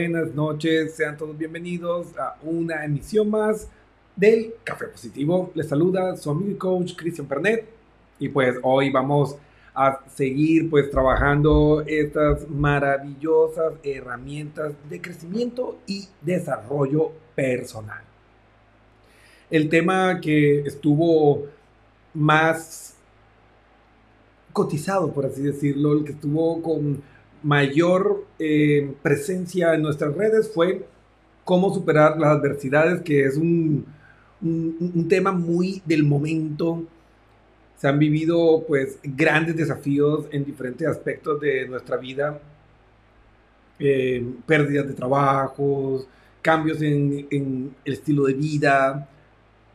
Buenas noches. Sean todos bienvenidos a una emisión más del Café Positivo. Les saluda su amigo y coach Cristian Pernet. Y pues hoy vamos a seguir pues trabajando estas maravillosas herramientas de crecimiento y desarrollo personal. El tema que estuvo más cotizado, por así decirlo, el que estuvo con mayor eh, presencia en nuestras redes fue cómo superar las adversidades, que es un, un, tema muy del momento. Se han vivido pues grandes desafíos en diferentes aspectos de nuestra vida. Eh, pérdidas de trabajos, cambios en, en, el estilo de vida,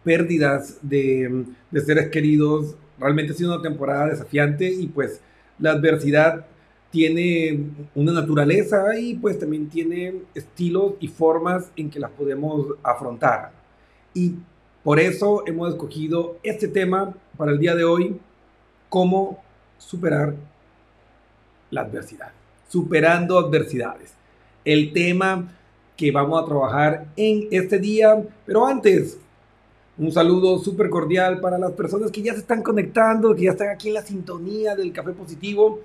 pérdidas de, de seres queridos. Realmente ha sido una temporada desafiante y pues la adversidad tiene una naturaleza y pues también tiene estilos y formas en que las podemos afrontar. Y por eso hemos escogido este tema para el día de hoy, cómo superar la adversidad, superando adversidades. El tema que vamos a trabajar en este día, pero antes, un saludo súper cordial para las personas que ya se están conectando, que ya están aquí en la sintonía del Café Positivo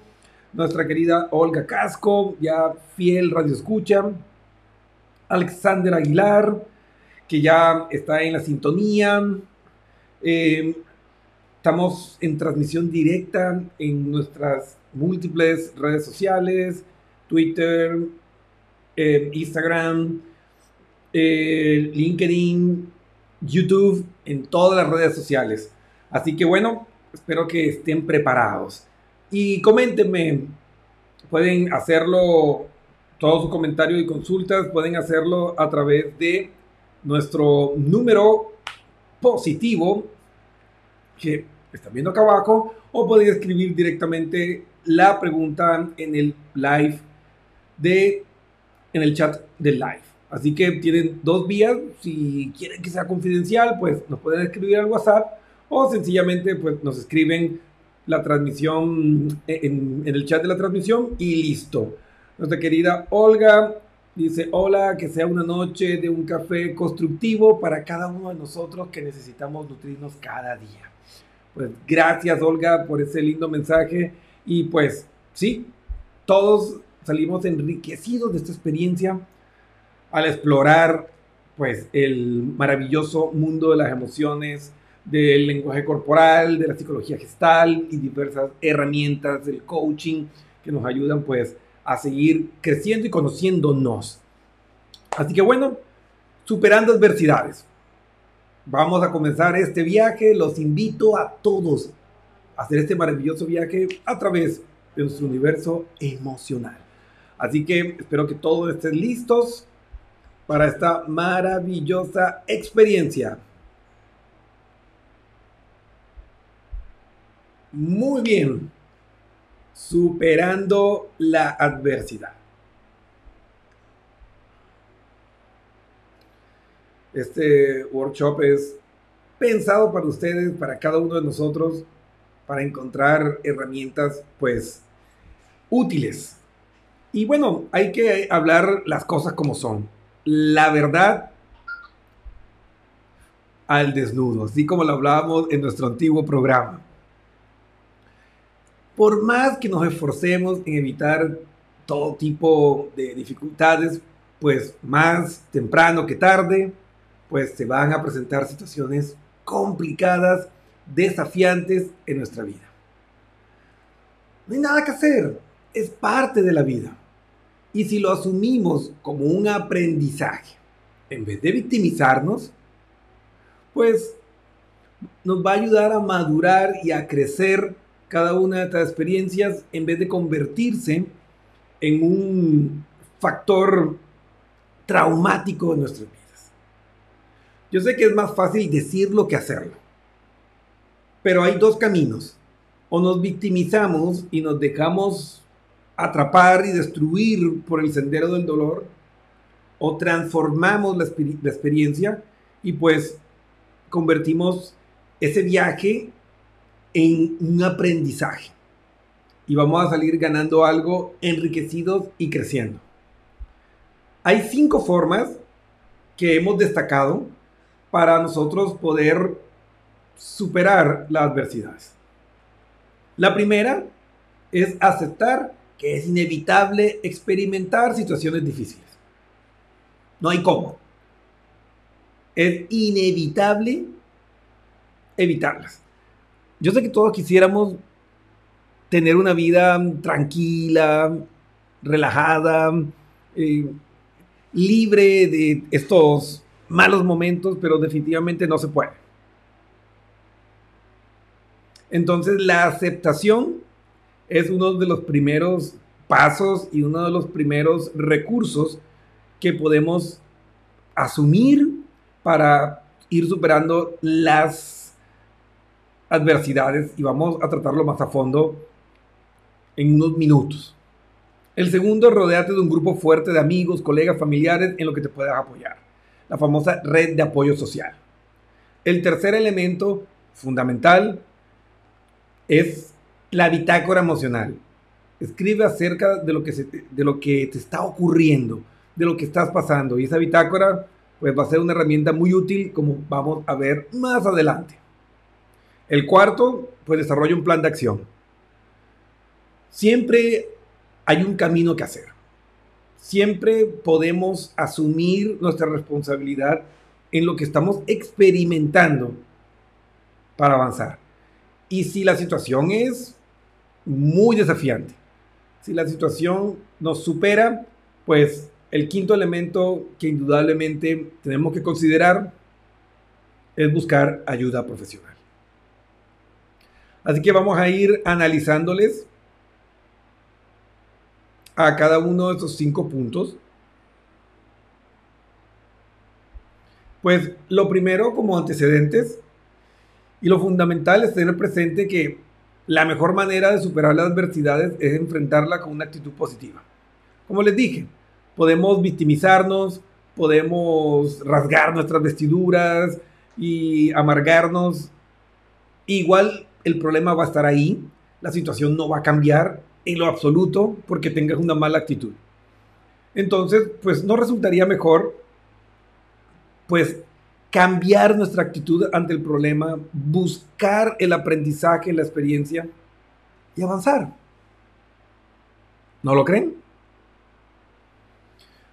nuestra querida Olga Casco, ya fiel radio escucha, Alexander Aguilar, que ya está en la sintonía. Eh, estamos en transmisión directa en nuestras múltiples redes sociales, Twitter, eh, Instagram, eh, LinkedIn, YouTube, en todas las redes sociales. Así que bueno, espero que estén preparados. Y coméntenme, pueden hacerlo, todos sus comentarios y consultas pueden hacerlo a través de nuestro número positivo que están viendo acá abajo o pueden escribir directamente la pregunta en el live de en el chat del live. Así que tienen dos vías. Si quieren que sea confidencial, pues nos pueden escribir al WhatsApp o sencillamente pues nos escriben la transmisión en, el chat de la transmisión y listo. Nuestra querida Olga dice, hola, que sea una noche de un café constructivo para cada uno de nosotros que necesitamos nutrirnos cada día. Pues gracias Olga por ese lindo mensaje y pues sí, todos salimos enriquecidos de esta experiencia al explorar pues el maravilloso mundo de las emociones, del lenguaje corporal, de la psicología gestal y diversas herramientas del coaching que nos ayudan pues a seguir creciendo y conociéndonos. Así que bueno, superando adversidades. Vamos a comenzar este viaje. Los invito a todos a hacer este maravilloso viaje a través de nuestro universo emocional. Así que espero que todos estén listos para esta maravillosa experiencia. Muy bien. Superando la adversidad. Este workshop es pensado para ustedes, para cada uno de nosotros, para encontrar herramientas, pues, útiles. Y bueno, hay que hablar las cosas como son. La verdad al desnudo, así como lo hablábamos en nuestro antiguo programa por más que nos esforcemos en evitar todo tipo de dificultades, pues más temprano que tarde, pues se van a presentar situaciones complicadas, desafiantes en nuestra vida. No hay nada que hacer, es parte de la vida. Y si lo asumimos como un aprendizaje, en vez de victimizarnos, pues nos va a ayudar a madurar y a crecer cada una de estas experiencias en vez de convertirse en un factor traumático en nuestras vidas. Yo sé que es más fácil decirlo que hacerlo, pero hay dos caminos. O nos victimizamos y nos dejamos atrapar y destruir por el sendero del dolor, o transformamos la, la experiencia y pues convertimos ese viaje en un aprendizaje. y vamos a salir ganando algo enriquecidos y creciendo. Hay cinco formas que hemos destacado para nosotros poder superar las adversidades. La primera es aceptar que es inevitable experimentar situaciones difíciles. No hay cómo. Es inevitable evitarlas. Yo sé que todos quisiéramos tener una vida tranquila, relajada, eh, libre de estos malos momentos, pero definitivamente no se puede. Entonces la aceptación es uno de los primeros pasos y uno de los primeros recursos que podemos asumir para ir superando las adversidades y vamos a tratarlo más a fondo en unos minutos. El segundo, rodeate de un grupo fuerte de amigos, colegas, familiares en lo que te puedas apoyar. La famosa red de apoyo social. El tercer elemento fundamental es la bitácora emocional. Escribe acerca de lo que, de lo que te está ocurriendo, de lo que estás pasando. Y esa bitácora pues, va a ser una herramienta muy útil como vamos a ver más adelante. El cuarto, pues desarrolla un plan de acción. Siempre hay un camino que hacer. Siempre podemos asumir nuestra responsabilidad en lo que estamos experimentando para avanzar. Y si la situación es muy desafiante, si la situación nos supera, pues el quinto elemento que indudablemente tenemos que considerar es buscar ayuda profesional. Así que vamos a ir analizándoles a cada uno de estos cinco puntos. Pues lo primero como antecedentes y lo fundamental es tener presente que la mejor manera de superar las adversidades es enfrentarla con una actitud positiva. Como les dije, podemos victimizarnos, podemos rasgar nuestras vestiduras y amargarnos. Igual el problema va a estar ahí, la situación no va a cambiar en lo absoluto porque tengas una mala actitud. Entonces, pues no resultaría mejor, pues, cambiar nuestra actitud ante el problema, buscar el aprendizaje, la experiencia y avanzar. ¿No lo creen?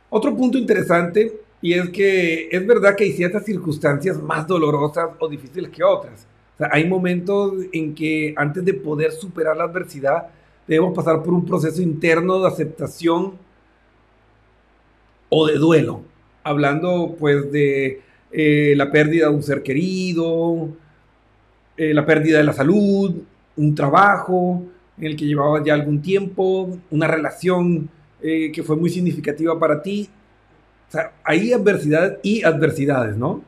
Otro punto interesante y es que es verdad que hay ciertas circunstancias más dolorosas o difíciles que otras. Hay momentos en que antes de poder superar la adversidad debemos pasar por un proceso interno de aceptación o de duelo, hablando pues de eh, la pérdida de un ser querido, eh, la pérdida de la salud, un trabajo en el que llevabas ya algún tiempo, una relación eh, que fue muy significativa para ti. Hay adversidades y adversidades, ¿no?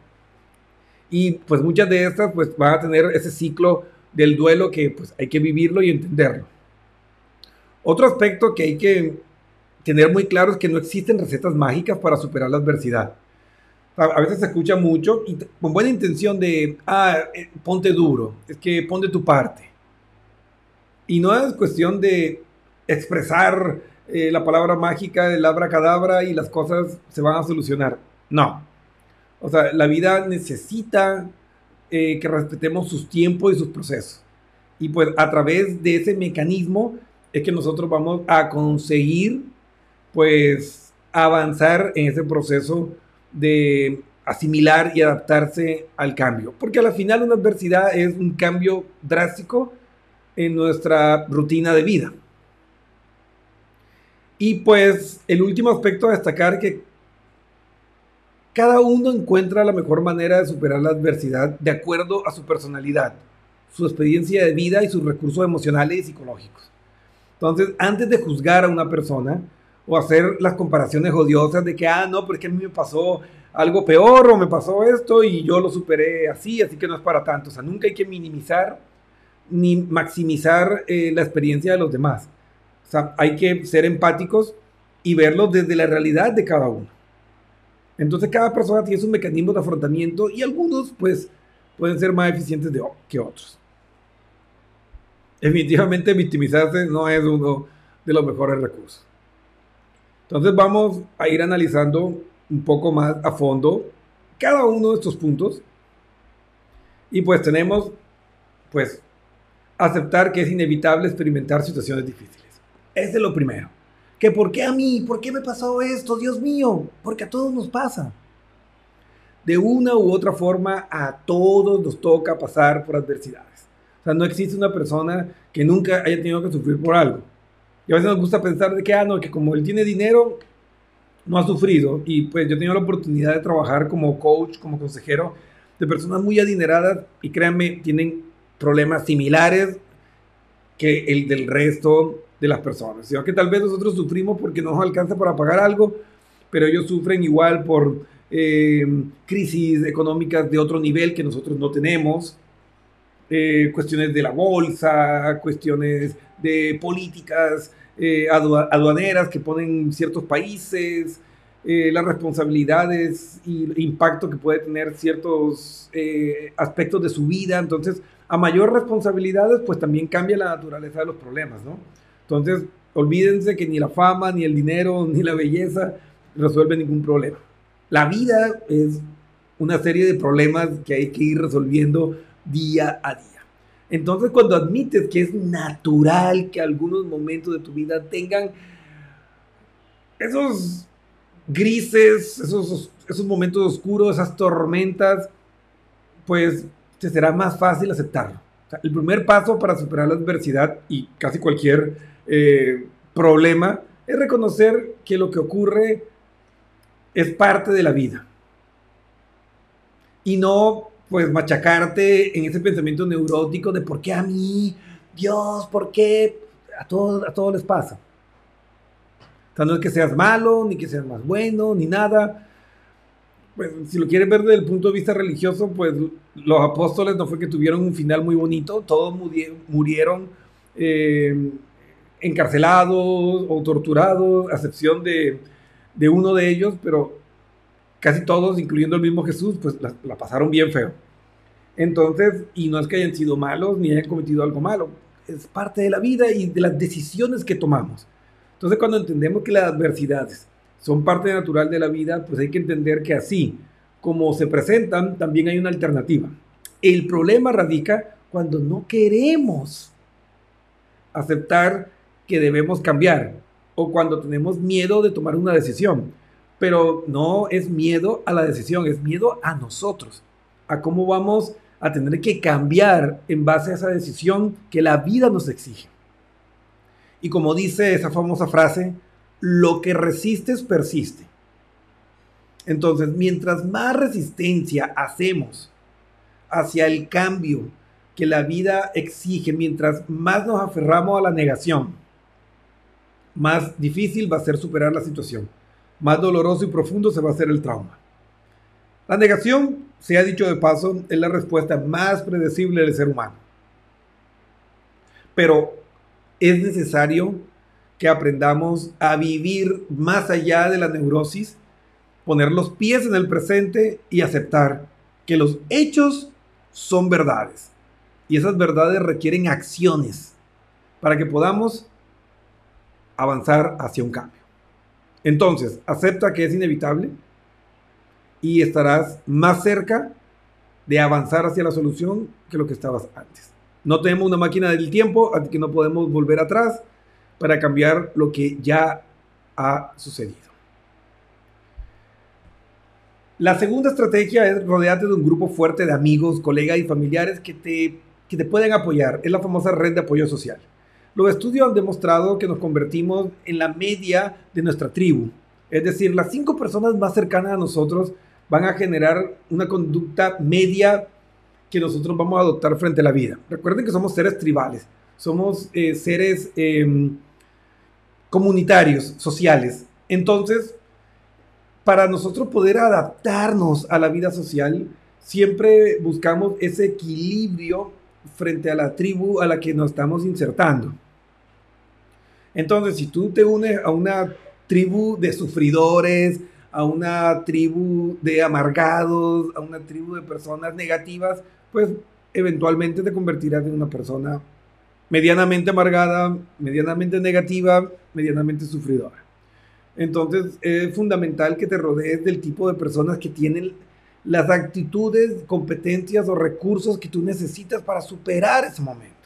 Y pues muchas de estas pues van a tener ese ciclo del duelo que pues hay que vivirlo y entenderlo. Otro aspecto que hay que tener muy claro es que no existen recetas mágicas para superar la adversidad. A veces se escucha mucho y con buena intención de, ah, eh, ponte duro, es que ponte tu parte. Y no es cuestión de expresar eh, la palabra mágica del abracadabra y las cosas se van a solucionar. No. O sea, la vida necesita eh, que respetemos sus tiempos y sus procesos. Y pues a través de ese mecanismo es que nosotros vamos a conseguir pues avanzar en ese proceso de asimilar y adaptarse al cambio. Porque al final una adversidad es un cambio drástico en nuestra rutina de vida. Y pues el último aspecto a destacar que cada uno encuentra la mejor manera de superar la adversidad de acuerdo a su personalidad, su experiencia de vida y sus recursos emocionales y psicológicos. Entonces, antes de juzgar a una persona o hacer las comparaciones odiosas de que, ah, no, porque a mí me pasó algo peor o me pasó esto y yo lo superé así, así que no es para tanto. O sea, nunca hay que minimizar ni maximizar eh, la experiencia de los demás. O sea, hay que ser empáticos y verlo desde la realidad de cada uno. Entonces cada persona tiene sus mecanismos de afrontamiento y algunos pues pueden ser más eficientes de, que otros. definitivamente victimizarse no es uno de los mejores recursos. Entonces vamos a ir analizando un poco más a fondo cada uno de estos puntos. Y pues tenemos, pues, aceptar que es inevitable experimentar situaciones difíciles. Ese es lo primero. Que por qué a mí, por qué me pasó esto, Dios mío, porque a todos nos pasa. De una u otra forma, a todos nos toca pasar por adversidades. O sea, no existe una persona que nunca haya tenido que sufrir por algo. Y a veces nos gusta pensar de que, ah, no, que como él tiene dinero, no ha sufrido. Y pues yo he tenido la oportunidad de trabajar como coach, como consejero de personas muy adineradas y créanme, tienen problemas similares que el del resto de las personas. Sino que tal vez nosotros sufrimos porque no nos alcanza para pagar algo, pero ellos sufren igual por eh, crisis económicas de otro nivel que nosotros no tenemos. Eh, cuestiones de la bolsa, cuestiones de políticas eh, aduaneras que ponen ciertos países, eh, las responsabilidades y el impacto que puede tener ciertos eh, aspectos de su vida. Entonces, a mayor responsabilidades, pues también cambia la naturaleza de los problemas, ¿no? Entonces, olvídense que ni la fama, ni el dinero, ni la belleza resuelve ningún problema. La vida es una serie de problemas que hay que ir resolviendo día a día. Entonces, cuando admites que es natural que algunos momentos de tu vida tengan esos grises, esos, esos momentos oscuros, esas tormentas, pues te será más fácil aceptarlo. el primer paso para superar la adversidad y casi cualquier eh, problema es reconocer que lo que ocurre es parte de la vida. Y no pues machacarte en ese pensamiento neurótico de por qué a mí, Dios, por qué, a todos, a todos les pasa. O sea, no es que seas malo, ni que seas más bueno, ni nada. Pues si lo quieres ver desde el punto de vista religioso, pues los apóstoles no fue que tuvieron un final muy bonito, todos murieron eh, encarcelados o torturados, a excepción de, de uno de ellos, pero casi todos, incluyendo el mismo Jesús, pues la, pasaron bien feo. Entonces, y no es que hayan sido malos ni hayan cometido algo malo, es parte de la vida y de las decisiones que tomamos. Entonces, cuando entendemos que las adversidades son parte natural de la vida, pues hay que entender que así como se presentan, también hay una alternativa. El problema radica cuando no queremos aceptar que debemos cambiar o cuando tenemos miedo de tomar una decisión pero no es miedo a la decisión, es miedo a nosotros, a cómo vamos a tener que cambiar en base a esa decisión que la vida nos exige. Y como dice esa famosa frase, lo que resistes persiste. Entonces, mientras más resistencia hacemos hacia el cambio que la vida exige, mientras más nos aferramos a la negación, más difícil va a ser superar la situación más doloroso y profundo se va a hacer el trauma. La negación, se ha dicho de paso, es la respuesta más predecible del ser humano. Pero es necesario que aprendamos a vivir más allá de la neurosis, poner los pies en el presente y aceptar que los hechos son verdades. Y esas verdades requieren acciones para que podamos avanzar hacia un cambio. Entonces, acepta que es inevitable y estarás más cerca de avanzar hacia la solución que lo que estabas antes. No tenemos una máquina del tiempo, así que no podemos volver atrás para cambiar lo que ya ha sucedido. La segunda estrategia es rodearte de un grupo fuerte de amigos, colegas y familiares que te, que te pueden apoyar. Es la famosa red de apoyo social. Los estudios han demostrado que nos convertimos en la media de nuestra tribu. Es decir, las cinco personas más cercanas a nosotros van a generar una conducta media que nosotros vamos a adoptar frente a la vida. Recuerden que somos seres tribales, somos eh, seres em, comunitarios, sociales. Entonces, para nosotros poder adaptarnos a la vida social, siempre buscamos ese equilibrio frente a la tribu a la que nos estamos insertando. Entonces, si tú te unes a una tribu de sufridores, a una tribu de amargados, a una tribu de personas negativas, pues eventualmente te convertirás en una persona medianamente amargada, medianamente negativa, medianamente sufridora. Entonces es fundamental que te rodees del tipo de personas que tienen las actitudes, competencias o recursos que tú necesitas para superar ese momento.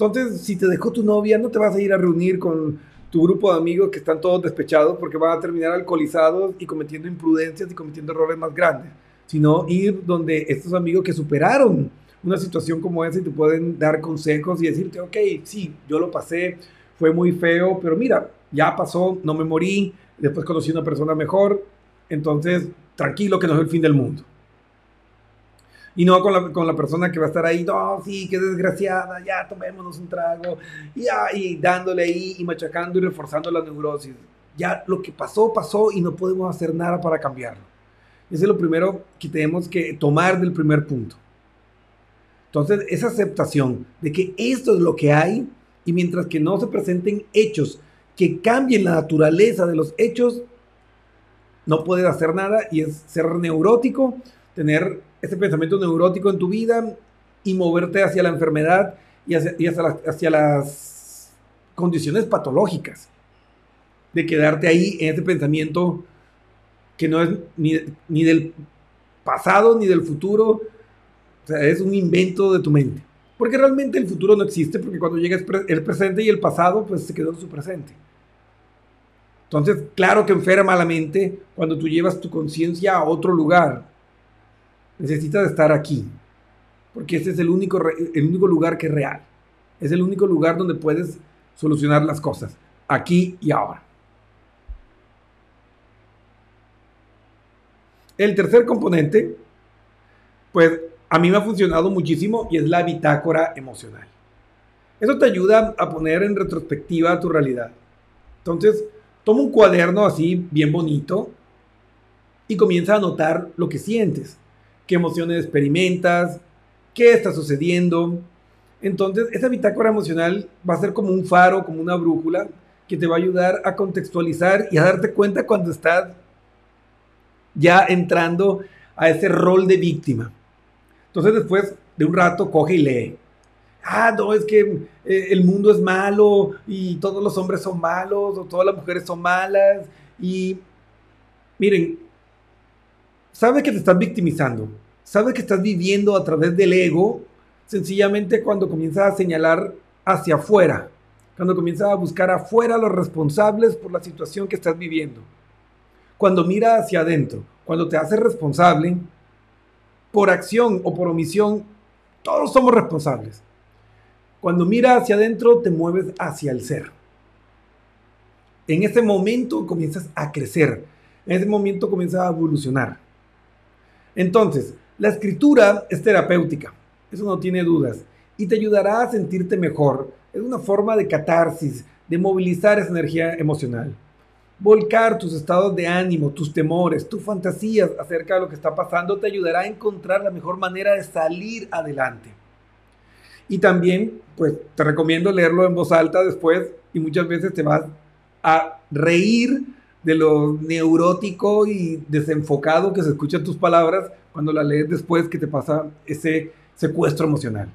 Entonces, si te dejó tu novia, no te vas a ir a reunir con tu grupo de amigos que están todos despechados porque van a terminar alcoholizados y cometiendo imprudencias y cometiendo errores más grandes, sino ir donde estos amigos que superaron una situación como esa y te pueden dar consejos y decirte, ok, sí, yo lo pasé, fue muy feo, pero mira, ya pasó, no me morí, después conocí a una persona mejor, entonces tranquilo que no es el fin del mundo. Y no con la, con la persona que va a estar ahí, no, sí, qué desgraciada, ya tomémonos un trago, y, y dándole ahí y machacando y reforzando la neurosis. Ya lo que pasó, pasó y no podemos hacer nada para cambiarlo. Ese es lo primero que tenemos que tomar del primer punto. Entonces, esa aceptación de que esto es lo que hay y mientras que no se presenten hechos que cambien la naturaleza de los hechos, no puedes hacer nada y es ser neurótico, tener ese pensamiento neurótico en tu vida y moverte hacia la enfermedad y hacia, las, condiciones patológicas. De quedarte ahí en ese pensamiento que no es ni, del pasado ni del futuro, es un invento de tu mente. Porque realmente el futuro no existe, porque cuando llega el presente y el pasado, pues se quedó en su presente. Entonces, claro que enferma la mente cuando tú llevas tu conciencia a otro lugar. Necesitas estar aquí, porque este es el único, el único lugar que es real. Es el único lugar donde puedes solucionar las cosas, aquí y ahora. El tercer componente, pues a mí me ha funcionado muchísimo y es la bitácora emocional. Eso te ayuda a poner en retrospectiva tu realidad. Entonces, Toma un cuaderno así, bien bonito, y comienza a notar lo que sientes, qué emociones experimentas, qué está sucediendo. Entonces, esa bitácora emocional va a ser como un faro, como una brújula, que te va a ayudar a contextualizar y a darte cuenta cuando estás ya entrando a ese rol de víctima. Entonces, después de un rato, coge y lee ah, no, es que eh, el mundo es malo y todos los hombres son malos o todas las mujeres son malas. Y miren, sabes que te estás victimizando, sabes que estás viviendo a través del ego, sencillamente cuando comienzas a señalar hacia afuera, cuando comienzas a buscar afuera los responsables por la situación que estás viviendo. Cuando mira hacia adentro, cuando te haces responsable, por acción o por omisión, todos somos responsables. Cuando miras hacia adentro, te mueves hacia el ser. En ese momento comienzas a crecer. En ese momento comienzas a evolucionar. Entonces, la escritura es terapéutica. Eso no tiene dudas. Y te ayudará a sentirte mejor. Es una forma de catarsis, de movilizar esa energía emocional. Volcar tus estados de ánimo, tus temores, tus fantasías acerca de lo que está pasando te ayudará a encontrar la mejor manera de salir adelante. Y también, pues te recomiendo leerlo en voz alta después y muchas veces te vas a reír de lo neurótico y desenfocado que se escuchan tus palabras cuando la lees después que te pasa ese secuestro emocional.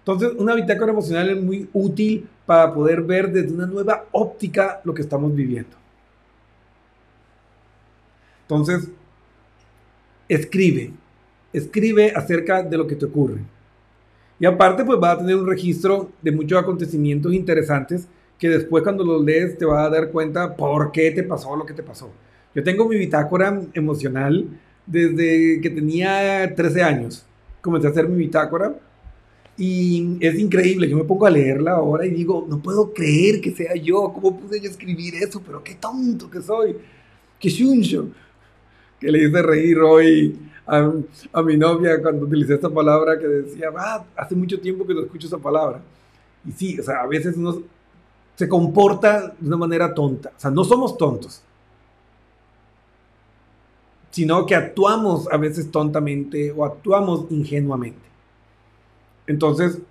Entonces, una bitácora emocional es muy útil para poder ver desde una nueva óptica lo que estamos viviendo. Entonces, escribe, escribe acerca de lo que te ocurre. Y aparte, pues va a tener un registro de muchos acontecimientos interesantes que después cuando los lees te vas a dar cuenta por qué te pasó lo que te pasó. Yo tengo mi bitácora emocional desde que tenía 13 años. Comencé a hacer mi bitácora y es increíble. Yo me pongo a leerla ahora y digo, no puedo creer que sea yo. ¿Cómo pude yo escribir eso? Pero qué tonto que soy. Qué chuncho. Que le hice reír hoy a, mi novia cuando utilicé esta palabra que decía, ah, hace mucho tiempo que no escucho esa palabra. Y sí, o sea, a veces uno se comporta de una manera tonta. O sea, no somos tontos, sino que actuamos a veces tontamente o actuamos ingenuamente. Entonces,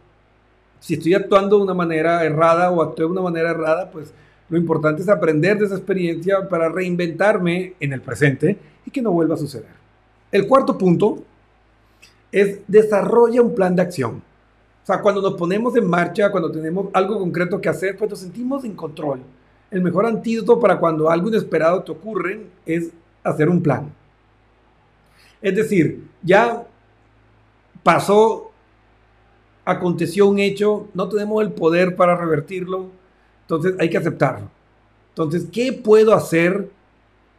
si estoy actuando de una manera errada o actué de una manera errada, pues lo importante es aprender de esa experiencia para reinventarme en el presente y que no vuelva a suceder. El cuarto punto es desarrolla un plan de acción. Sea, cuando nos ponemos en marcha, cuando tenemos algo concreto que hacer, pues nos sentimos en control. El mejor antídoto para cuando algo inesperado te ocurre es hacer un plan. Es decir, ya pasó, aconteció un hecho, no tenemos el poder para revertirlo, entonces hay que aceptarlo. Entonces, ¿qué puedo hacer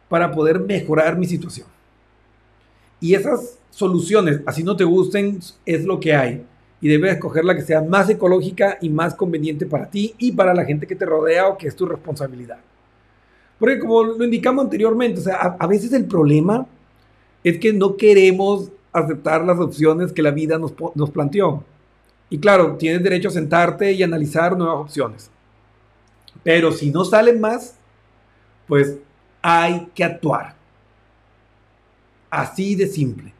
para poder mejorar mi situación? Y esas soluciones, así no te gusten, es lo que hay. Y debes escoger la que sea más ecológica y más conveniente para ti y para la gente que te rodea o que es tu responsabilidad. Porque como lo indicamos anteriormente, o sea, a, veces el problema es que no queremos aceptar las opciones que la vida nos, nos planteó. Y claro, tienes derecho a sentarte y analizar nuevas opciones. Pero si no salen más, pues hay que actuar. Así de simple.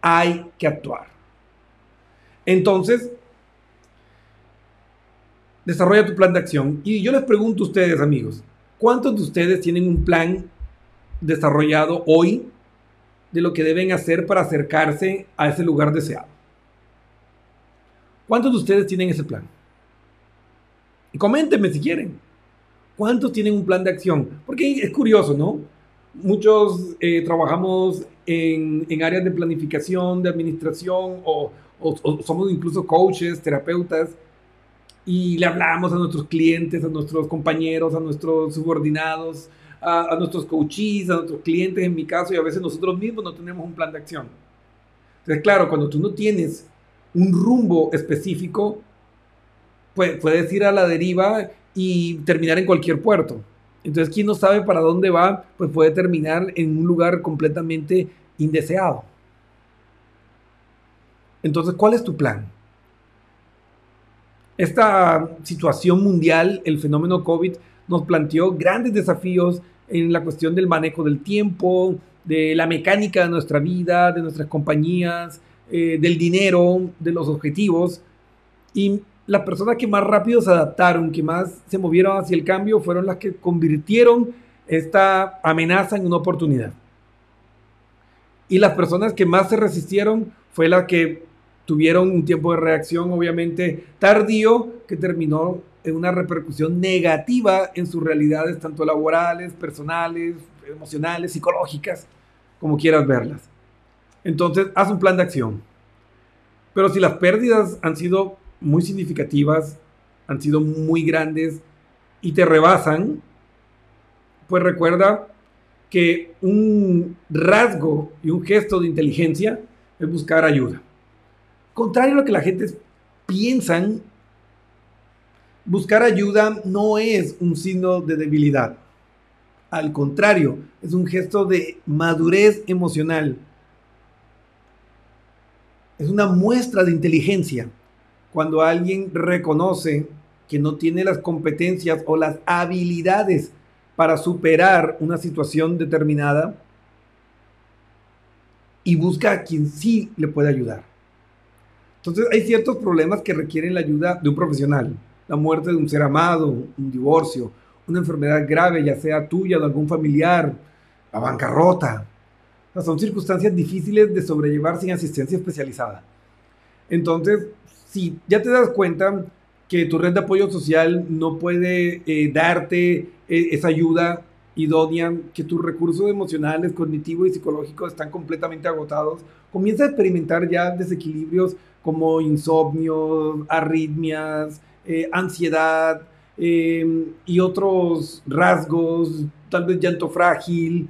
Hay que actuar. Entonces, desarrolla tu plan de acción. Y yo les pregunto a ustedes, amigos, ¿cuántos de ustedes tienen un plan desarrollado hoy de lo que deben hacer para acercarse a ese lugar deseado? ¿Cuántos de ustedes tienen ese plan? Y coméntenme si quieren. ¿Cuántos tienen un plan de acción? Porque es curioso, ¿no? Muchos eh, trabajamos en, áreas de planificación, de administración, o, somos incluso coaches, terapeutas, y le hablamos a nuestros clientes, a nuestros compañeros, a nuestros subordinados, a, a, nuestros coaches, a nuestros clientes en mi caso, y a veces nosotros mismos no tenemos un plan de acción. Entonces, claro, cuando tú no tienes un rumbo específico, pues puedes ir a la deriva y terminar en cualquier puerto. Entonces, quien no sabe para dónde va, pues puede terminar en un lugar completamente indeseado. Entonces, ¿cuál es tu plan? Esta situación mundial, el fenómeno COVID, nos planteó grandes desafíos en la cuestión del manejo del tiempo, de la mecánica de nuestra vida, de nuestras compañías, eh, del dinero, de los objetivos. Y las personas que más rápido se adaptaron, que más se movieron hacia el cambio, fueron las que convirtieron esta amenaza en una oportunidad. Y las personas que más se resistieron fue las que tuvieron un tiempo de reacción obviamente tardío que terminó en una repercusión negativa en sus realidades, tanto laborales, personales, emocionales, psicológicas, como quieras verlas. Entonces, haz un plan de acción. Pero si las pérdidas han sido muy significativas, han sido muy grandes y te rebasan, pues recuerda que un rasgo y un gesto de inteligencia es buscar ayuda. Contrario a lo que la gente piensan, buscar ayuda no es un signo de debilidad. Al contrario, es un gesto de madurez emocional. Es una muestra de inteligencia cuando alguien reconoce que no tiene las competencias o las habilidades para superar una situación determinada y busca a quien sí le puede ayudar. Entonces hay ciertos problemas que requieren la ayuda de un profesional. La muerte de un ser amado, un divorcio, una enfermedad grave, ya sea tuya o de algún familiar, la bancarrota. son circunstancias difíciles de sobrellevar sin asistencia especializada. Entonces, si ya te das cuenta que tu red de apoyo social no puede eh, darte eh, esa ayuda idónea, que tus recursos emocionales, cognitivos y psicológicos están completamente agotados, comienza a experimentar ya desequilibrios como insomnio, arritmias, eh, ansiedad y otros rasgos, tal vez llanto frágil,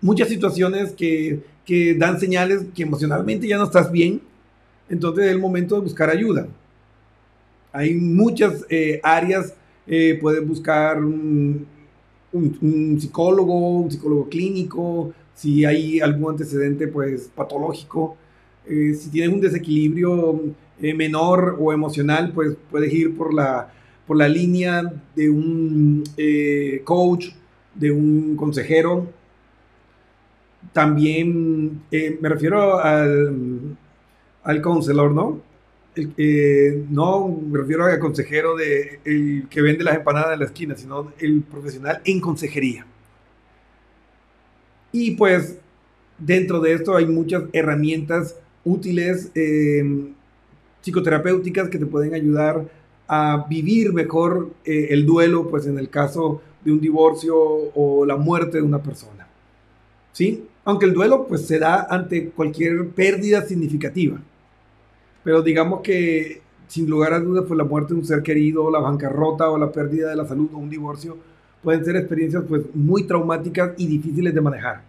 muchas situaciones que que dan señales que emocionalmente ya no estás bien, entonces es el momento de buscar ayuda. Hay muchas eh, áreas, eh, puedes buscar un, psicólogo, un psicólogo clínico, si hay algún antecedente pues patológico, eh, si tienes un desequilibrio menor o emocional, pues puedes ir por la, por la línea de un coach, de un consejero, también eh, me refiero al, al counselor, ¿no? no me refiero al consejero de que vende las empanadas en la esquina, sino el profesional en consejería. Y pues dentro de esto hay muchas herramientas útiles eh, psicoterapéuticas que te pueden ayudar a vivir mejor eh, el duelo, pues en el caso de un divorcio o la muerte de una persona. ¿Sí? Aunque el duelo pues se da ante cualquier pérdida significativa. Pero digamos que sin lugar a dudas pues la muerte de un ser querido, la bancarrota o la pérdida de la salud o un divorcio pueden ser experiencias pues muy traumáticas y difíciles de manejar.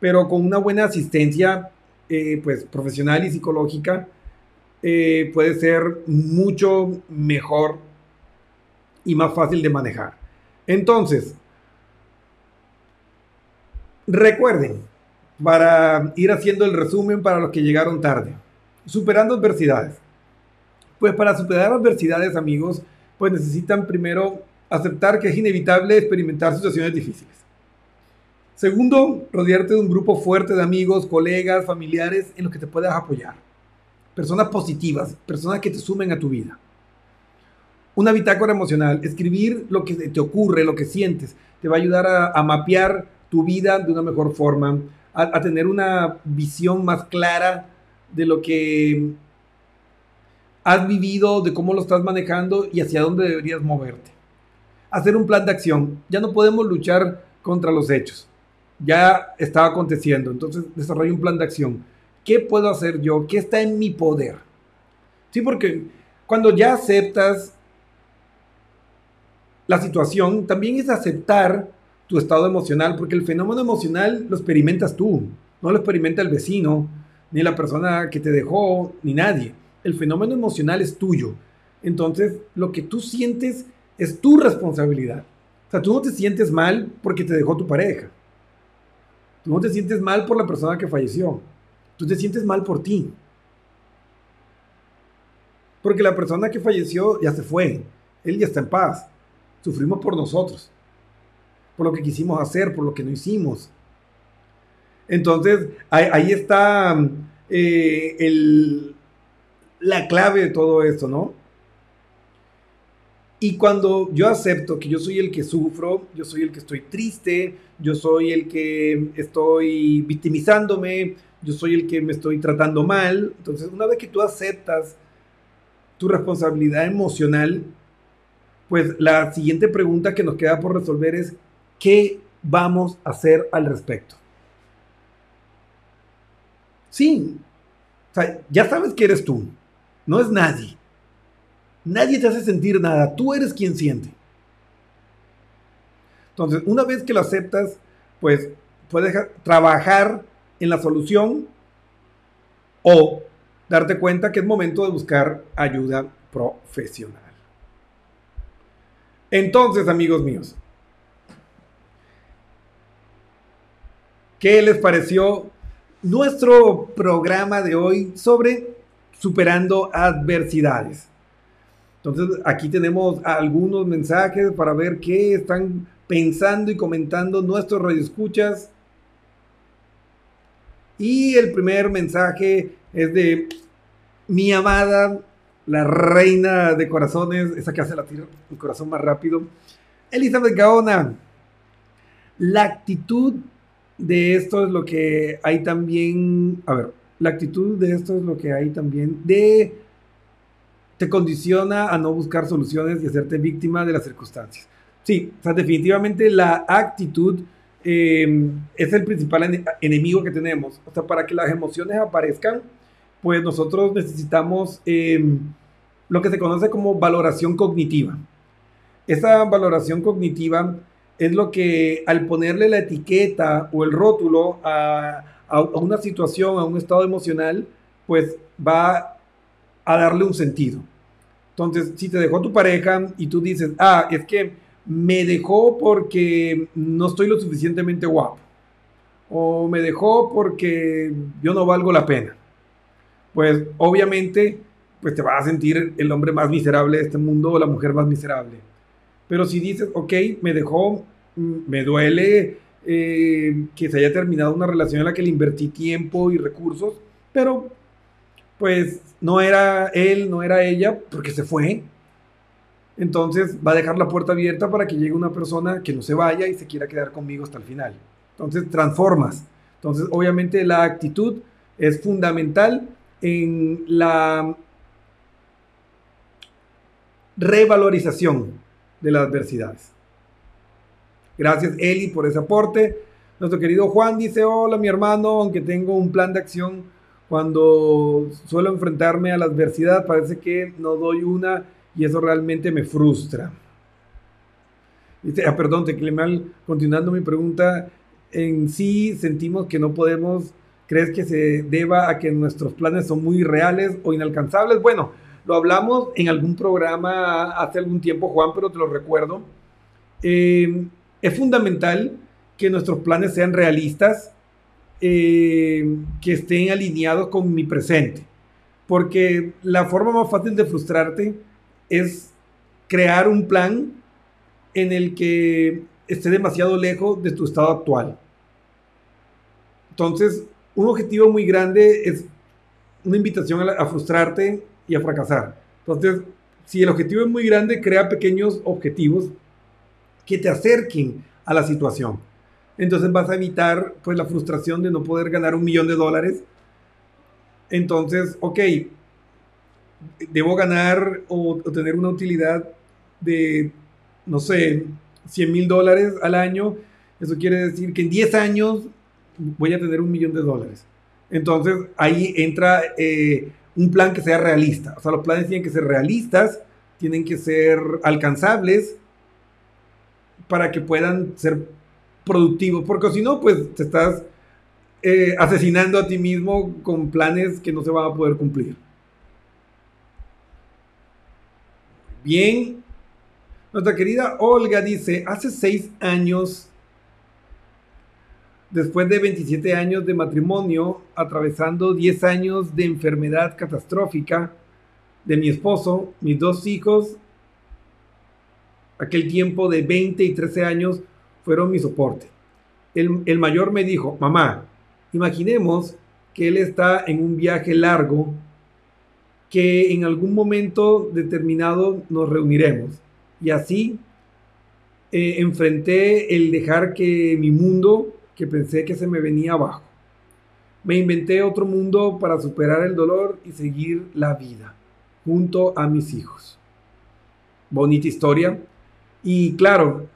Pero con una buena asistencia eh, pues profesional y psicológica eh, puede ser mucho mejor y más fácil de manejar. Entonces, recuerden, para ir haciendo el resumen para los que llegaron tarde, superando adversidades. Pues para superar adversidades, amigos, pues necesitan primero aceptar que es inevitable experimentar situaciones difíciles. Segundo, rodearte de un grupo fuerte de amigos, colegas, familiares en los que te puedas apoyar. Personas positivas, personas que te sumen a tu vida. Una bitácora emocional, escribir lo que te ocurre, lo que sientes, te va a ayudar a, mapear tu vida de una mejor forma, a, tener una visión más clara de lo que has vivido, de cómo lo estás manejando y hacia dónde deberías moverte. Hacer un plan de acción. Ya no podemos luchar contra los hechos ya estaba aconteciendo. Entonces desarrollo un plan de acción. ¿Qué puedo hacer yo? ¿Qué está en mi poder? Sí, porque cuando ya aceptas la situación, también es aceptar tu estado emocional, porque el fenómeno emocional lo experimentas tú, no lo experimenta el vecino, ni la persona que te dejó, ni nadie. El fenómeno emocional es tuyo. Entonces, lo que tú sientes es tu responsabilidad. O sea, tú no te sientes mal porque te dejó tu pareja. Tú no te sientes mal por la persona que falleció. Tú te sientes mal por ti. Porque la persona que falleció ya se fue. Él ya está en paz. Sufrimos por nosotros. Por lo que quisimos hacer, por lo que no hicimos. Entonces, ahí, está eh, la clave de todo esto, ¿no? Y cuando yo acepto que yo soy el que sufro, yo soy el que estoy triste, yo soy el que estoy victimizándome, yo soy el que me estoy tratando mal, entonces una vez que tú aceptas tu responsabilidad emocional, pues la siguiente pregunta que nos queda por resolver es, ¿qué vamos a hacer al respecto? Sí, o sea, ya sabes que eres tú, no es nadie. Nadie te hace sentir nada, tú eres quien siente. Entonces, una vez que lo aceptas, pues puedes trabajar en la solución o darte cuenta que es momento de buscar ayuda profesional. Entonces, amigos míos, ¿qué les pareció nuestro programa de hoy sobre superando adversidades? Entonces, aquí tenemos algunos mensajes para ver qué están pensando y comentando nuestros radioescuchas. Y el primer mensaje es de mi amada, la reina de corazones, esa que hace latir el corazón más rápido, Elizabeth Gaona. La actitud de esto es lo que hay también, a ver, la actitud de esto es lo que hay también de te condiciona a no buscar soluciones y hacerte víctima de las circunstancias. Sí, o sea, definitivamente la actitud em, es el principal enemigo que tenemos. O sea, para que las emociones aparezcan, pues nosotros necesitamos em, lo que se conoce como valoración cognitiva. Esa valoración cognitiva es lo que al ponerle la etiqueta o el rótulo a, a una situación, a un estado emocional, pues va a darle un sentido. Entonces, si te dejó tu pareja y tú dices, ah, es que me dejó porque no estoy lo suficientemente guapo, o me dejó porque yo no valgo la pena, pues obviamente pues te vas a sentir el hombre más miserable de este mundo o la mujer más miserable. Pero si dices, ok, me dejó, mm, me duele eh, que se haya terminado una relación en la que le invertí tiempo y recursos, pero pues no era él, no era ella, porque se fue. Entonces va a dejar la puerta abierta para que llegue una persona que no se vaya y se quiera quedar conmigo hasta el final. Entonces transformas. Entonces obviamente la actitud es fundamental en la revalorización de las adversidades. Gracias Eli por ese aporte. Nuestro querido Juan dice, hola mi hermano, aunque tengo un plan de acción, cuando suelo enfrentarme a la adversidad parece que no doy una y eso realmente me frustra. Dice, ah, perdón, te mal, continuando mi pregunta, en sí sentimos que no podemos, ¿crees que se deba a que nuestros planes son muy reales o inalcanzables? Bueno, lo hablamos en algún programa hace algún tiempo, Juan, pero te lo recuerdo. Eh, es fundamental que nuestros planes sean realistas, eh, que estén alineados con mi presente. Porque la forma más fácil de frustrarte es crear un plan en el que esté demasiado lejos de tu estado actual. Entonces, un objetivo muy grande es una invitación a, frustrarte y a fracasar. Entonces, si el objetivo es muy grande, crea pequeños objetivos que te acerquen a la situación. Entonces vas a evitar pues la frustración de no poder ganar un millón de dólares. Entonces, ok, debo ganar o, tener una utilidad de, no sé, 100 mil dólares al año. Eso quiere decir que en 10 años voy a tener un millón de dólares. Entonces ahí entra eh, un plan que sea realista. O sea, los planes tienen que ser realistas, tienen que ser alcanzables para que puedan ser productivos, porque si no, pues te estás eh, asesinando a ti mismo con planes que no se van a poder cumplir. Bien, nuestra querida Olga dice, hace seis años, después de 27 años de matrimonio, atravesando 10 años de enfermedad catastrófica de mi esposo, mis dos hijos aquel tiempo de 20 y 13 años fueron mi soporte. El, mayor me dijo, mamá, imaginemos que él está en un viaje largo, que en algún momento determinado nos reuniremos. Y así eh, enfrenté el dejar que mi mundo, que pensé que se me venía abajo. Me inventé otro mundo para superar el dolor y seguir la vida junto a mis hijos. Bonita historia y claro,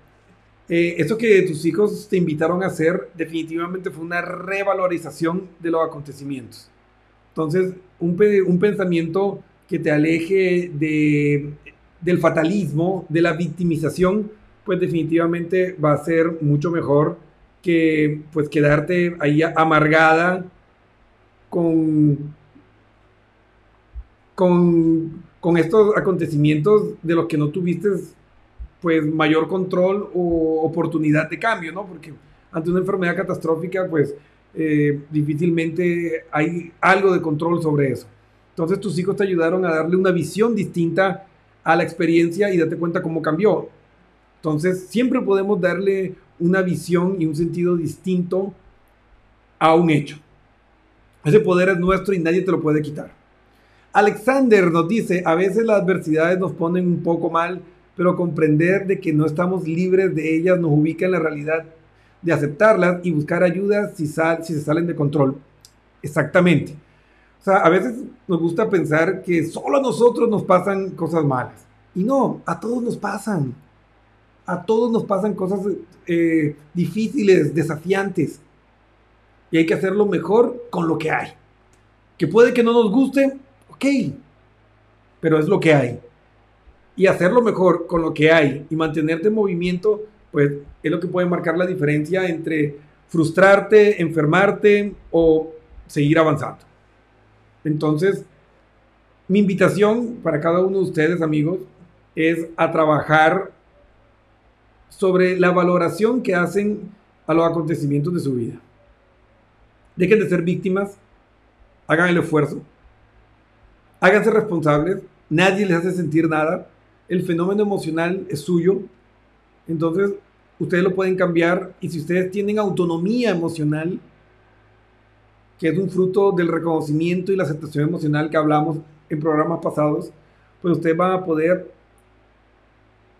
eh, eso que tus hijos te invitaron a hacer definitivamente fue una revalorización de los acontecimientos. Entonces, un, un pensamiento que te aleje de, del fatalismo, de la victimización, pues definitivamente va a ser mucho mejor que pues quedarte ahí amargada con, con, con estos acontecimientos de los que no tuviste pues mayor control o oportunidad de cambio, ¿no? Porque ante una enfermedad catastrófica, pues eh, difícilmente hay algo de control sobre eso. Entonces tus hijos te ayudaron a darle una visión distinta a la experiencia y date cuenta cómo cambió. Entonces siempre podemos darle una visión y un sentido distinto a un hecho. Ese poder es nuestro y nadie te lo puede quitar. Alexander nos dice, a veces las adversidades nos ponen un poco mal, pero comprender de que no estamos libres de ellas nos ubica en la realidad de aceptarlas y buscar ayuda si, sal, si se salen de control. Exactamente. O sea, a veces nos gusta pensar que solo a nosotros nos pasan cosas malas. Y no, a todos nos pasan. A todos nos pasan cosas eh, difíciles, desafiantes. Y hay que hacerlo mejor con lo que hay. Que puede que no nos guste, ok. Pero es lo que hay y hacerlo mejor con lo que hay y mantenerte en movimiento, pues es lo que puede marcar la diferencia entre frustrarte, enfermarte o seguir avanzando. Entonces, mi invitación para cada uno de ustedes, amigos, es a trabajar sobre la valoración que hacen a los acontecimientos de su vida. Dejen de ser víctimas, hagan el esfuerzo, háganse responsables, nadie les hace sentir nada, el fenómeno emocional es suyo, entonces ustedes lo pueden cambiar y si ustedes tienen autonomía emocional, que es un fruto del reconocimiento y la aceptación emocional que hablamos en programas pasados, pues ustedes van a poder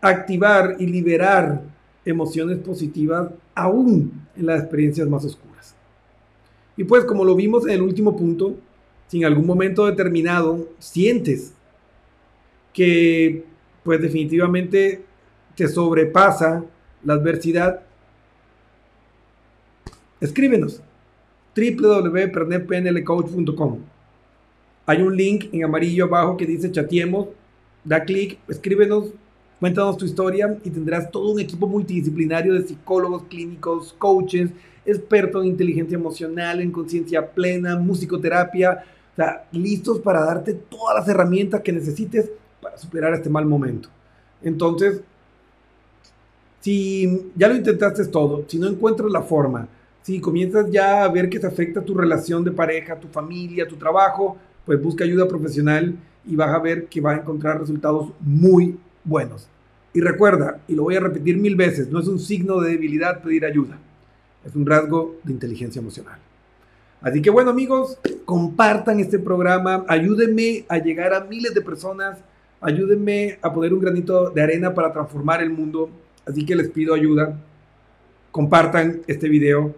activar y liberar emociones positivas aún en las experiencias más oscuras. Y pues como lo vimos en el último punto, si en algún momento determinado sientes que pues definitivamente te sobrepasa la adversidad, escríbenos www.pernetpnlcoach.com. Hay un link en amarillo abajo que dice chatiemos, da clic, escríbenos, cuéntanos tu historia y tendrás todo un equipo multidisciplinario de psicólogos clínicos, coaches, expertos en inteligencia emocional, en conciencia plena, musicoterapia, o sea, listos para darte todas las herramientas que necesites para superar este mal momento. Entonces, si ya lo intentaste todo, si no encuentras la forma, si comienzas ya a ver que te afecta tu relación de pareja, tu familia, tu trabajo, pues busca ayuda profesional y vas a ver que vas a encontrar resultados muy buenos. Y recuerda, y lo voy a repetir mil veces, no es un signo de debilidad pedir ayuda, es un rasgo de inteligencia emocional. Así que bueno amigos, compartan este programa, ayúdenme a llegar a miles de personas, ayúdenme a poner un granito de arena para transformar el mundo. Así que les pido ayuda, compartan este video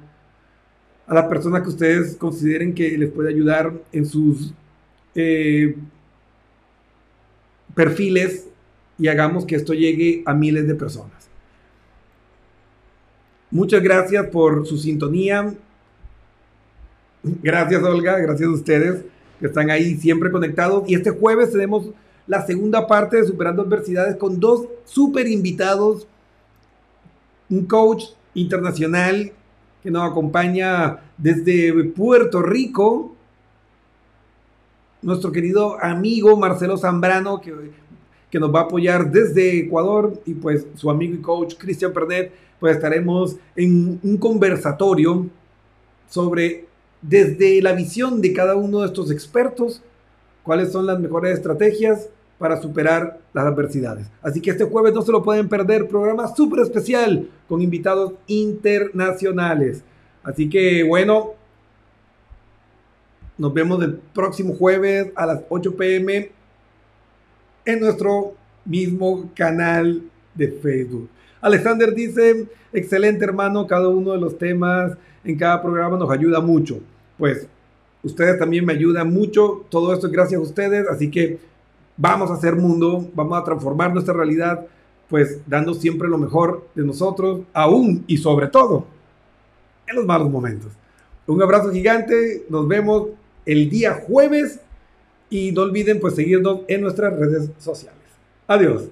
a las personas que ustedes consideren que les puede ayudar en sus eh, perfiles y hagamos que esto llegue a miles de personas. Muchas gracias por su sintonía. Gracias Olga, gracias a ustedes que están ahí siempre conectados. Y este jueves tenemos la segunda parte de Superando Adversidades con dos super invitados. Un coach internacional que nos acompaña desde Puerto Rico, nuestro querido amigo Marcelo Zambrano, que, que nos va a apoyar desde Ecuador, y pues su amigo y coach Cristian Pernet, pues estaremos en un conversatorio sobre desde la visión de cada uno de estos expertos, cuáles son las mejores estrategias para superar las adversidades. Así que este jueves no se lo pueden perder, programa súper especial con invitados internacionales. Así que bueno, nos vemos el próximo jueves a las 8 pm en nuestro mismo canal de Facebook. Alexander dice, excelente hermano, cada uno de los temas en cada programa nos ayuda mucho. Pues ustedes también me ayudan mucho, todo esto es gracias a ustedes, así que vamos a hacer mundo, vamos a transformar nuestra realidad, pues dando siempre lo mejor de nosotros, aún y sobre todo en los malos momentos. Un abrazo gigante, nos vemos el día jueves y no olviden pues seguirnos en nuestras redes sociales. Adiós.